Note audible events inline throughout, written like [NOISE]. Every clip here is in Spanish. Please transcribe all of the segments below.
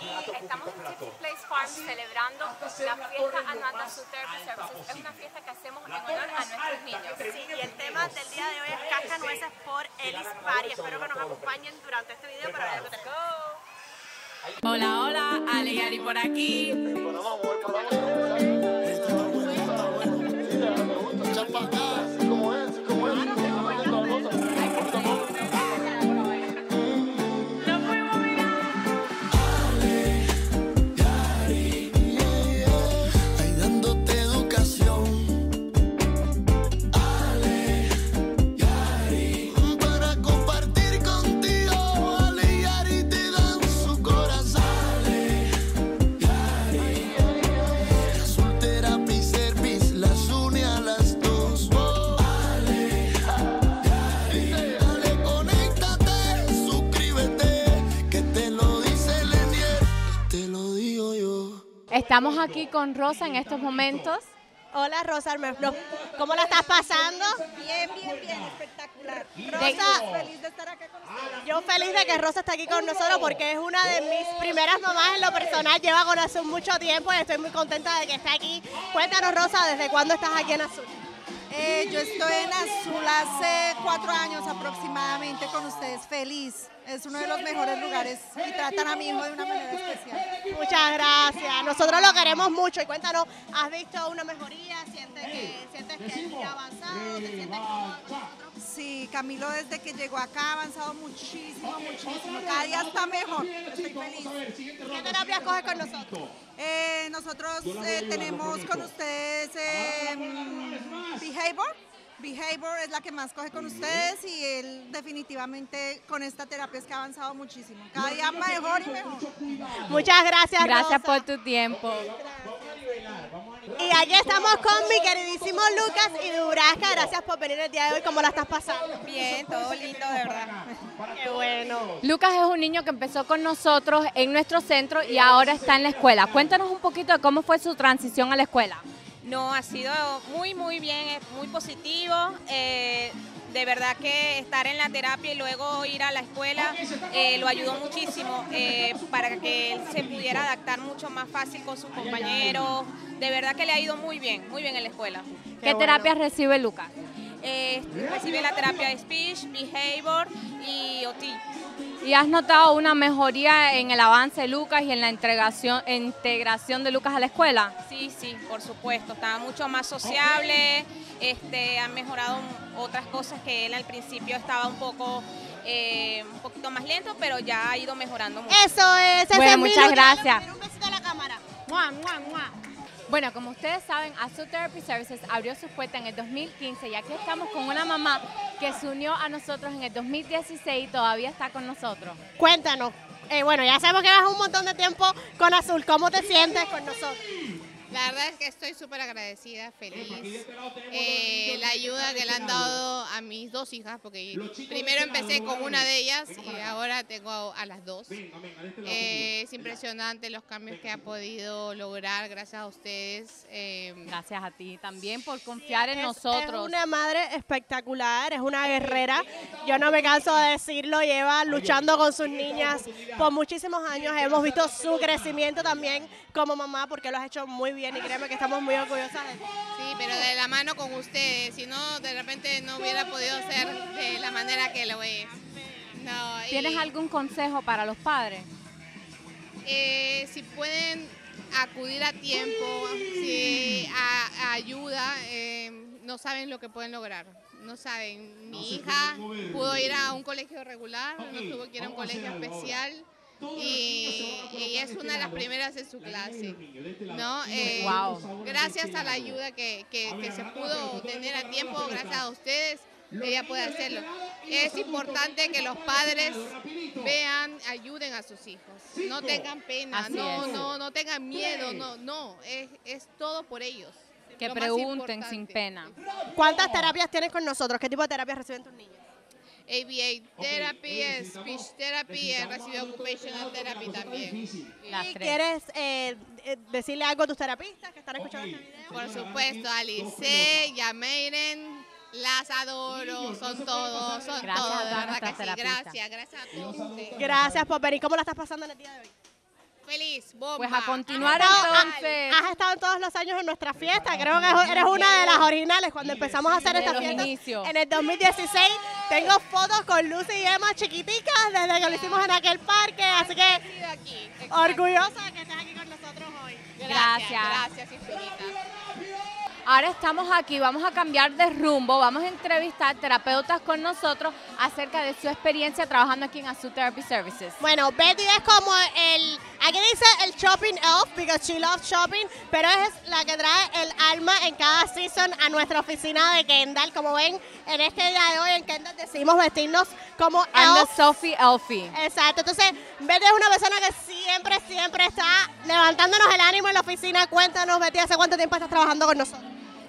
y estamos en Tipsy Place Farm celebrando la fiesta anual de Azul Therapy Services. Es una fiesta que hacemos en honor a nuestros niños. Sí, y el tema del día de hoy es cascanueces por Elis Party. Espero que nos acompañen durante este video para ver Let's go. Hola, hola, Ale y Ari por aquí. Estamos aquí con Rosa en estos momentos. Hola Rosa, ¿cómo la estás pasando? Bien, bien, bien, espectacular. Rosa, feliz de estar acá con ustedes. Yo feliz de que Rosa está aquí con nosotros porque es una de mis primeras mamás en lo personal. Lleva con Azul mucho tiempo y estoy muy contenta de que esté aquí. Cuéntanos Rosa, ¿desde cuándo estás aquí en Azul? Eh, yo estoy en Azul hace cuatro años aproximadamente con ustedes. Feliz. Es uno de los mejores lugares y tratan a mi hijo de una manera especial. Muchas gracias. Nosotros lo queremos mucho. Y cuéntanos, ¿has visto una mejoría? ¿Sientes que, sientes que ha avanzado? ¿Te sientes con nosotros? Sí, Camilo desde que llegó acá ha avanzado muchísimo, muchísimo. Cada día está mejor. Estoy feliz. ¿Qué terapias coges con nosotros? Eh, nosotros eh, tenemos con ustedes eh, Behavior. Behavior es la que más coge con ustedes y él definitivamente con esta terapia es que ha avanzado muchísimo. Cada día mejor y mejor. Muchas gracias, Gracias Rosa. por tu tiempo. Y aquí estamos con mi queridísimo Lucas y Durasca. Gracias por venir el día de hoy. ¿Cómo la estás pasando? Bien, todo lindo, de verdad. [LAUGHS] Qué bueno. Lucas es un niño que empezó con nosotros en nuestro centro y ahora está en la escuela. Cuéntanos un poquito de cómo fue su transición a la escuela. No, ha sido muy, muy bien, muy positivo. eh, de verdad que estar en la terapia y luego ir a la escuela eh, lo ayudó muchísimo eh, para que él se pudiera adaptar mucho más fácil con sus compañeros. De verdad que le ha ido muy bien, muy bien en la escuela. ¿Qué, terapias recibe Lucas? Eh, recibe la terapia de speech, behavior y OT. ¿Y has notado una mejoría en el avance de Lucas y en la integración, integración de Lucas a la escuela? Sí, sí, por supuesto. Estaba mucho más sociable, este, han mejorado otras cosas que él al principio estaba un poco, eh, un poquito más lento, pero ya ha ido mejorando mucho. Eso es. ese Bueno, es mi muchas Lucas. gracias. Un besito a la cámara. ¡Mua, mua, mua! Bueno, como ustedes saben, Azul Therapy Services abrió sus puertas en el 2015 y aquí estamos con una mamá que se unió a nosotros en el 2016 y todavía está con nosotros. Cuéntanos. Eh, bueno, ya sabemos que vas un montón de tiempo con Azul. ¿Cómo te sientes con nosotros? La verdad es que estoy súper agradecida, feliz. Eh, la ayuda que le han dado a mis dos hijas, porque primero empecé con una de ellas y ahora tengo a, a las dos. Eh, es impresionante los cambios que ha podido lograr gracias a ustedes. Eh, Gracias a ti también por confiar en Es- nosotros. Es una madre espectacular, es una guerrera. Yo no me canso de decirlo, lleva luchando con sus niñas por muchísimos años. Hemos visto su crecimiento también como mamá porque lo has hecho muy bien y créeme que estamos muy orgullosas de sí, pero de la mano con ustedes, si no, de repente no hubiera podido ser de la manera que lo es. No, y- ¿Tienes algún consejo para los padres? Eh, si pueden acudir a tiempo, si a, a ayuda, eh, no saben lo que pueden lograr. No saben. Mi hija pudo ir a un colegio regular, no tuvo que ir a un colegio especial. Y, y es una de las primeras en su clase, ¿no? Eh, Wow. Gracias a la ayuda que, que- que se pudo tener a tiempo, gracias a ustedes, ella puede hacerlo. Es importante que los padres vean, ayuden a sus hijos. No tengan pena, Así no, es. no, no tengan miedo, no, no, es, es todo por ellos. Que pregunten sin pena. ¿Cuántas terapias tienes con nosotros? ¿Qué tipo de terapias reciben tus niños? ABA therapy, speech therapy, he recibido occupational therapy también. Las ¿Y tres. quieres eh, eh, decirle algo a tus terapistas que están escuchando este video? Por supuesto, Alice, Yameiren, las adoro, son todos, son Gracias todos, de todas verdad que nuestras sí, terapistas. gracias, gracias a todos ustedes. Gracias por venir. ¿Cómo la estás pasando en el día de hoy? Feliz, bomba. Pues a continuar Has estado- entonces. Has estado todos los años en nuestra fiesta. Creo que eres una de las originales cuando empezamos a hacer esta fiesta. En el 2016 tengo fotos con Lucy y Emma chiquiticas desde que lo hicimos en aquel parque. Así que orgullosa de que estés aquí con nosotros hoy. Gracias. Gracias infinitas. Ahora estamos aquí, vamos a cambiar de rumbo, vamos a entrevistar terapeutas con nosotros acerca de su experiencia trabajando aquí en Azul Therapy Services. Bueno, Betty es como el, aquí dice el shopping elf, because she loves shopping, pero es la que trae el alma en cada season a nuestra oficina de Kendall. Como ven, en este día de hoy en Kendall decidimos vestirnos como I'm elf. the Sophie Elfie. Exacto, entonces Betty es una persona que siempre, siempre está levantándonos el ánimo en la oficina. Cuéntanos, Betty, ¿hace cuánto tiempo estás trabajando con nosotros?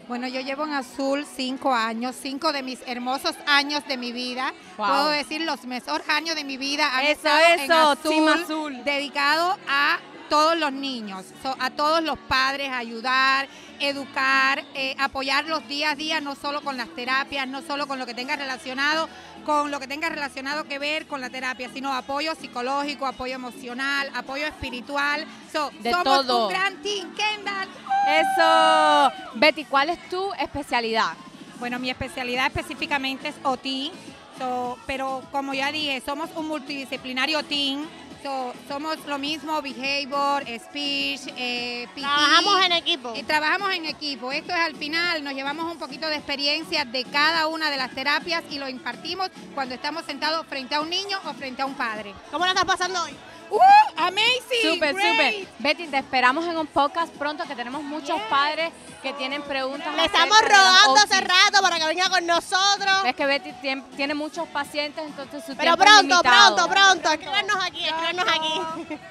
Bueno, yo llevo en azul cinco años, cinco de mis hermosos años de mi vida. Wow. Puedo decir los mejores años de mi vida han Eso, estado en eso, azul, Team Azul. dedicado a todos los niños, so- a todos los padres, ayudar, educar, eh, apoyarlos día a día, no solo con las terapias, no solo con lo que tenga relacionado, con lo que tenga relacionado que ver con la terapia, sino apoyo psicológico, apoyo emocional, apoyo espiritual. So, De somos todo. un gran team, Kendall. Eso. Betty, ¿cuál es tu especialidad? Bueno, mi especialidad específicamente es OT, so, pero como ya dije, somos un multidisciplinario team. So, somos lo mismo, behavior, speech, eh, PT. Trabajamos en equipo. Eh, trabajamos en equipo. Esto es al final, nos llevamos un poquito de experiencia de cada una de las terapias y lo impartimos cuando estamos sentados frente a un niño o frente a un padre. ¿Cómo la estás pasando hoy? ¡Uh! ¡Amazing! Súper, súper. Betty, te esperamos en un podcast pronto que tenemos muchos padres que tienen preguntas. Le estamos OTs. hace rato para que venga con nosotros. Es que Betty tiene muchos pacientes, entonces su Pero tiempo es pronto, limitado. pronto, pronto. Escríbanos aquí, escríbanos aquí. [LAUGHS]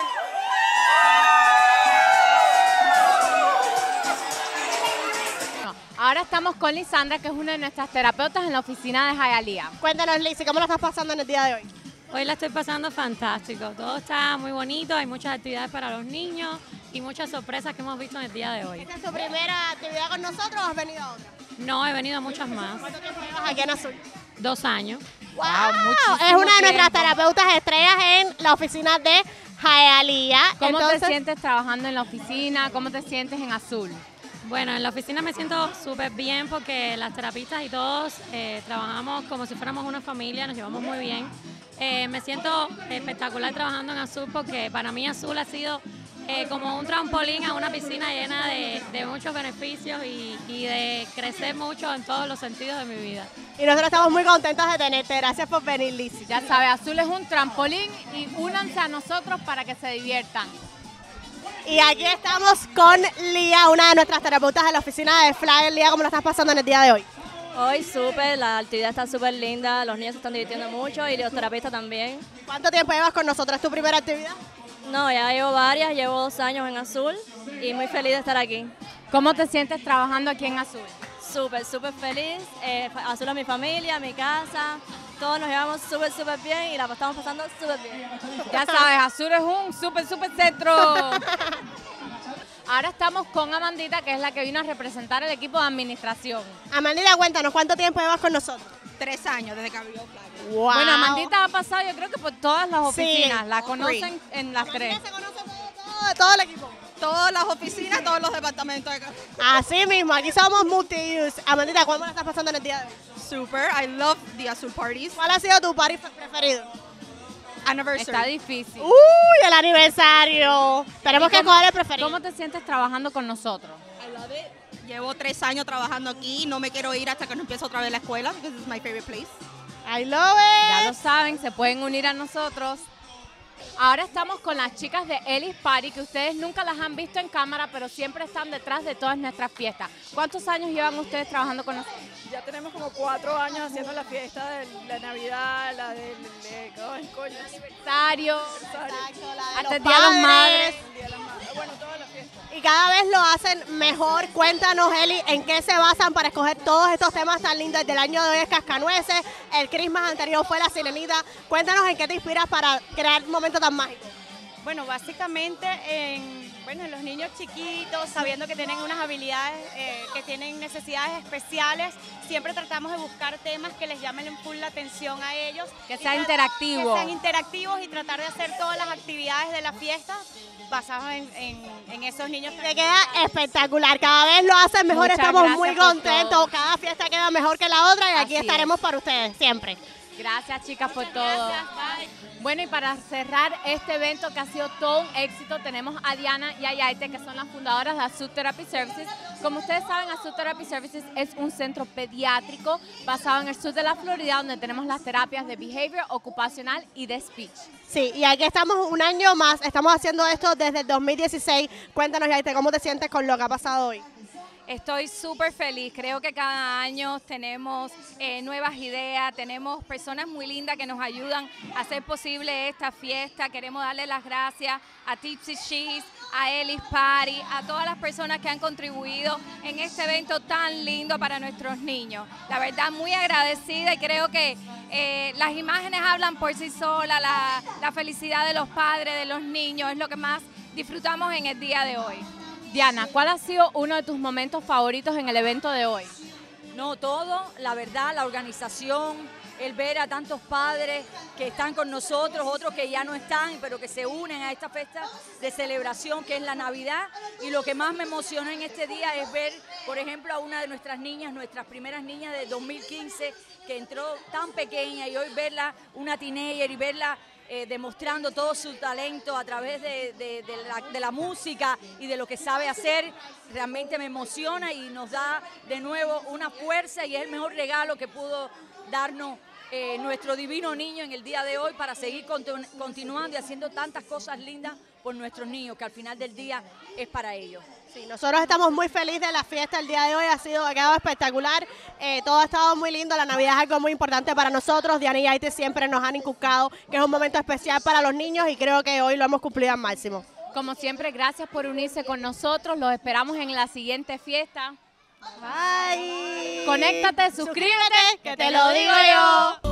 Ahora estamos con Lisandra, que es una de nuestras terapeutas en la oficina de Hialeah. Cuéntanos, Lizzy, ¿cómo la estás pasando en el día de hoy? Hoy la estoy pasando fantástico. Todo está muy bonito, hay muchas actividades para los niños y muchas sorpresas que hemos visto en el día de hoy. ¿Esta es tu primera actividad con nosotros o has venido a otra? No, he venido a muchas más. ¿Cuánto tiempo llevas aquí en Azul? Dos años. ¡Wow! muchísimo es una de nuestras tiempo. terapeutas estrellas en la oficina de Hialeah. ¿Cómo Entonces, te sientes trabajando en la oficina? ¿Cómo te sientes en azul? Bueno, en la oficina me siento súper bien porque las terapistas y todos eh, trabajamos como si fuéramos una familia, nos llevamos muy bien. Eh, me siento espectacular trabajando en Azul porque para mí Azul ha sido eh, como un trampolín a una piscina llena de, de muchos beneficios y, y de crecer mucho en todos los sentidos de mi vida. Y nosotros estamos muy contentos de tenerte. Gracias por venir, Lizzy. Ya sabes, azul es un trampolín y únanse a nosotros para que se diviertan. Y aquí estamos con Lía, una de nuestras terapeutas de la oficina de Flyer. Lía, ¿cómo la estás pasando en el día de hoy? Hoy súper, la actividad está súper linda, los niños se están divirtiendo mucho y los terapistas también. ¿Cuánto tiempo llevas con nosotros? ¿Es tu primera actividad? No, ya llevo varias, llevo dos años en Azul y muy feliz de estar aquí. ¿Cómo te sientes trabajando aquí en azul? Súper, súper feliz. Eh, Azul es mi familia, mi casa, todos nos llevamos súper, súper bien y la estamos pasando súper bien. Ya sabes, Azul es un súper, súper centro. [LAUGHS] Ahora estamos con Amandita, que es la que vino a representar el equipo de administración. Amandita, cuéntanos, ¿cuánto tiempo llevas con nosotros? Tres años desde que abrió. Wow. Bueno, Amandita ha pasado yo creo que por todas las Sí. oficinas, la All conocen en las tres. se conoce todo, todo, todo el equipo. Todas las oficinas, todos los departamentos. de Así mismo, aquí somos multi-use. Amandita, ¿cómo la estás pasando en el día de hoy? Super, I love the Azul parties. ¿Cuál ha sido tu party fe- preferido? Anniversary. Está difícil. ¡Uy, el aniversario! Tenemos ¿Y que coger el preferido. ¿Cómo te sientes trabajando con nosotros? I love it. Llevo tres años trabajando aquí. No me quiero ir hasta que no empiece otra vez la escuela, because it's my favorite place. I love Ya lo it. saben, se pueden unir a nosotros. Ahora estamos con las chicas de Ellis Party, que ustedes nunca las han visto en cámara, pero siempre están detrás de todas nuestras fiestas. ¿Cuántos años llevan ustedes trabajando con nosotros? Ya tenemos como cuatro años haciendo la fiesta de la Navidad, la del de, coño, Aniversario, Exacto, la de hasta los el Día de las. Madres. Bueno. Y cada vez lo hacen mejor. Cuéntanos, Eli, en qué se basan para escoger todos estos temas tan lindos. Del año de hoy es Cascanueces, el Christmas anterior fue La Sirenita. Cuéntanos en qué te inspiras para crear momentos tan mágicos. Bueno, básicamente en Bueno, los niños chiquitos, sabiendo que tienen unas habilidades, eh, que tienen necesidades especiales, siempre tratamos de buscar temas que les llamen full la atención a ellos. Que y sea tra- interactivo. Que sean interactivos y tratar de hacer todas las actividades de la fiesta basadas en, en- en esos niños. Te queda espectacular, cada vez lo hacen mejor, Muchas estamos gracias muy contentos, cada fiesta queda mejor que la otra y aquí Así estaremos es. para ustedes siempre. Gracias chicas por todo. Bueno, y para cerrar este evento que ha sido todo un éxito, tenemos a Diana y a Yaite, que son las fundadoras de Azul Therapy Services. Como ustedes saben, Azul Therapy Services es un centro pediátrico basado en el sur de la Florida, donde tenemos las terapias de behavior, ocupacional y de speech. Sí, y aquí estamos un año más, estamos haciendo esto desde el 2016. Cuéntanos, Yaite, ¿cómo te sientes con lo que ha pasado hoy? Estoy súper feliz. Creo que cada año tenemos eh, nuevas ideas, tenemos personas muy lindas que nos ayudan a hacer posible esta fiesta. Queremos darle las gracias a Tipsy Cheese, a Ellis Party, a todas las personas que han contribuido en este evento tan lindo para nuestros niños. La verdad, muy agradecida y creo que eh, las imágenes hablan por sí solas, la, la felicidad de los padres, de los niños, es lo que más disfrutamos en el día de hoy. Diana, ¿cuál ha sido uno de tus momentos favoritos en el evento de hoy? No, todo, la verdad, la organización, el ver a tantos padres que están con nosotros, otros que ya no están, pero que se unen a esta fiesta de celebración que es la Navidad. Y lo que más me emocionó en este día es ver, por ejemplo, a una de nuestras niñas, nuestras primeras niñas de 2015, que entró tan pequeña y hoy verla una teenager y verla eh, demostrando todo su talento a través de, la, música y de lo que sabe hacer, realmente me emociona y nos da de nuevo una fuerza y es el mejor regalo que pudo darnos eh, nuestro divino niño en el día de hoy para seguir continu- continuando y haciendo tantas cosas lindas por nuestros niños, que al final del día es para ellos. Sí, nosotros estamos muy felices de la fiesta el día de hoy, ha sido ha quedado espectacular, eh, todo ha estado muy lindo, la Navidad es algo muy importante para nosotros, Diana y Aite siempre nos han inculcado que es un momento especial para los niños y creo que hoy lo hemos cumplido al máximo. Como siempre, gracias por unirse con nosotros. Los esperamos en la siguiente fiesta. Bye. Conéctate, suscríbete, que te lo digo yo.